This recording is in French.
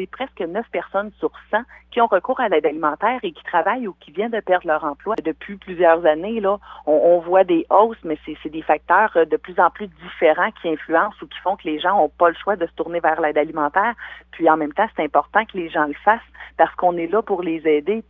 c'est presque 9 personnes sur 100 qui ont recours à l'aide alimentaire et qui travaillent ou qui viennent de perdre leur emploi. Depuis plusieurs années, là, on, voit des hausses, mais c'est des facteurs euh, de plus en plus différents qui influencent ou qui font que les gens n'ont pas le choix de se tourner vers l'aide alimentaire. Puis en même temps, c'est important que les gens le fassent parce qu'on est là pour les aider